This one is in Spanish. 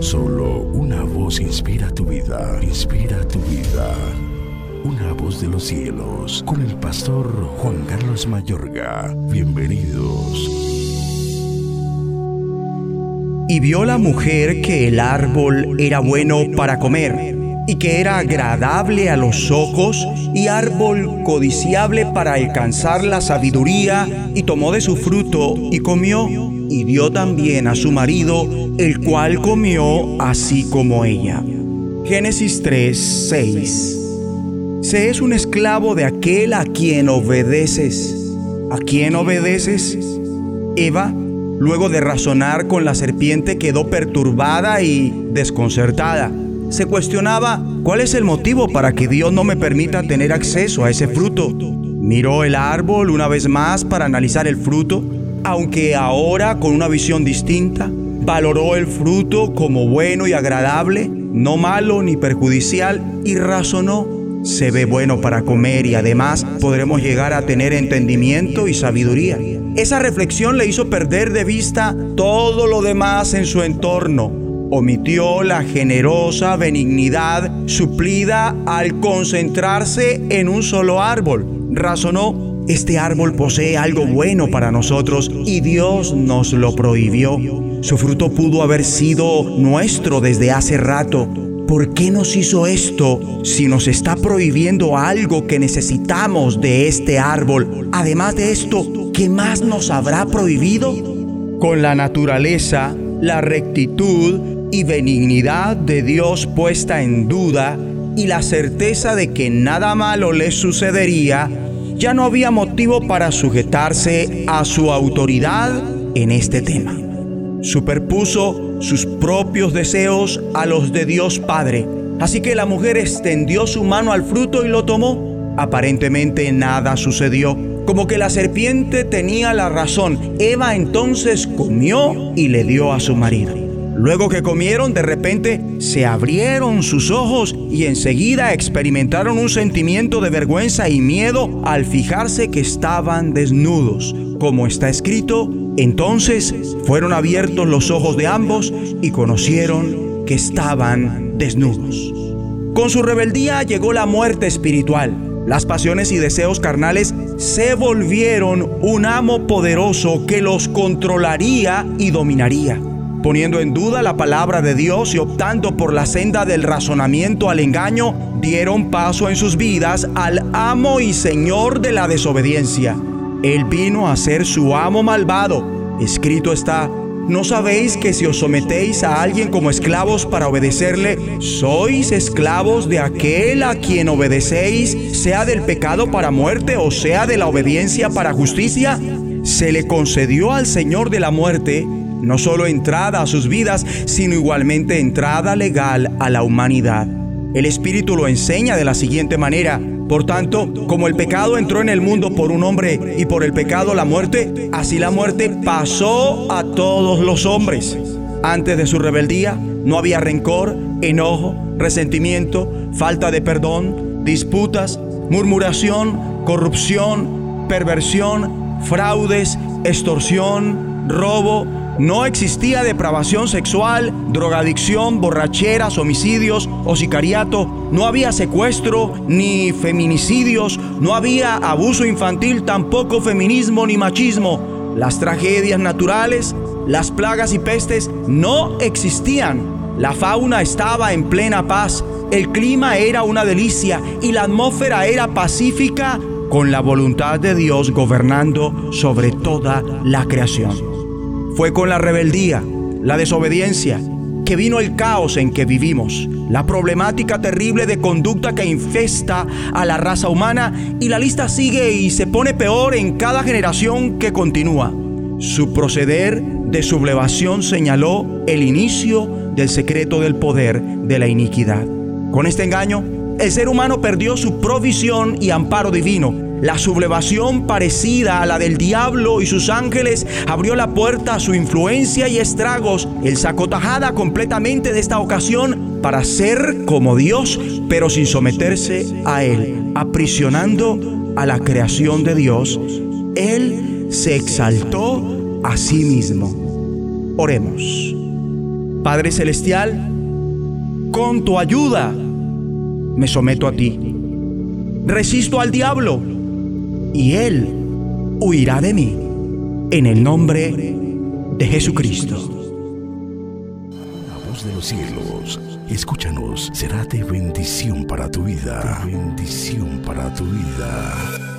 Solo una voz inspira tu vida, inspira tu vida. Una voz de los cielos, con el pastor Juan Carlos Mayorga. Bienvenidos. Y vio la mujer que el árbol era bueno para comer y que era agradable a los ojos y árbol codiciable para alcanzar la sabiduría, y tomó de su fruto y comió, y dio también a su marido, el cual comió así como ella. Génesis 3, 6. Se es un esclavo de aquel a quien obedeces. ¿A quién obedeces? Eva, luego de razonar con la serpiente, quedó perturbada y desconcertada se cuestionaba cuál es el motivo para que Dios no me permita tener acceso a ese fruto. Miró el árbol una vez más para analizar el fruto, aunque ahora con una visión distinta. Valoró el fruto como bueno y agradable, no malo ni perjudicial, y razonó. Se ve bueno para comer y además podremos llegar a tener entendimiento y sabiduría. Esa reflexión le hizo perder de vista todo lo demás en su entorno omitió la generosa benignidad suplida al concentrarse en un solo árbol. Razonó, este árbol posee algo bueno para nosotros y Dios nos lo prohibió. Su fruto pudo haber sido nuestro desde hace rato. ¿Por qué nos hizo esto si nos está prohibiendo algo que necesitamos de este árbol? Además de esto, ¿qué más nos habrá prohibido? Con la naturaleza, la rectitud y benignidad de Dios puesta en duda y la certeza de que nada malo le sucedería, ya no había motivo para sujetarse a su autoridad en este tema. Superpuso sus propios deseos a los de Dios Padre. Así que la mujer extendió su mano al fruto y lo tomó. Aparentemente nada sucedió, como que la serpiente tenía la razón. Eva entonces comió y le dio a su marido. Luego que comieron, de repente se abrieron sus ojos y enseguida experimentaron un sentimiento de vergüenza y miedo al fijarse que estaban desnudos. Como está escrito, entonces fueron abiertos los ojos de ambos y conocieron que estaban desnudos. Con su rebeldía llegó la muerte espiritual. Las pasiones y deseos carnales se volvieron un amo poderoso que los controlaría y dominaría poniendo en duda la palabra de Dios y optando por la senda del razonamiento al engaño, dieron paso en sus vidas al amo y señor de la desobediencia. Él vino a ser su amo malvado. Escrito está, ¿no sabéis que si os sometéis a alguien como esclavos para obedecerle, sois esclavos de aquel a quien obedecéis, sea del pecado para muerte o sea de la obediencia para justicia? Se le concedió al Señor de la muerte no solo entrada a sus vidas, sino igualmente entrada legal a la humanidad. El Espíritu lo enseña de la siguiente manera. Por tanto, como el pecado entró en el mundo por un hombre y por el pecado la muerte, así la muerte pasó a todos los hombres. Antes de su rebeldía no había rencor, enojo, resentimiento, falta de perdón, disputas, murmuración, corrupción, perversión, fraudes, extorsión, robo, no existía depravación sexual, drogadicción, borracheras, homicidios o sicariato. No había secuestro ni feminicidios. No había abuso infantil, tampoco feminismo ni machismo. Las tragedias naturales, las plagas y pestes no existían. La fauna estaba en plena paz. El clima era una delicia y la atmósfera era pacífica con la voluntad de Dios gobernando sobre toda la creación. Fue con la rebeldía, la desobediencia, que vino el caos en que vivimos, la problemática terrible de conducta que infesta a la raza humana y la lista sigue y se pone peor en cada generación que continúa. Su proceder de sublevación señaló el inicio del secreto del poder de la iniquidad. Con este engaño, el ser humano perdió su provisión y amparo divino la sublevación parecida a la del diablo y sus ángeles abrió la puerta a su influencia y estragos. El sacó tajada completamente de esta ocasión para ser como Dios, pero sin someterse a Él, aprisionando a la creación de Dios. Él se exaltó a sí mismo. Oremos. Padre Celestial, con tu ayuda me someto a ti. Resisto al diablo y él huirá de mí. En el nombre de Jesucristo. La voz de los cielos, escúchanos, será de bendición para tu vida. De bendición para tu vida.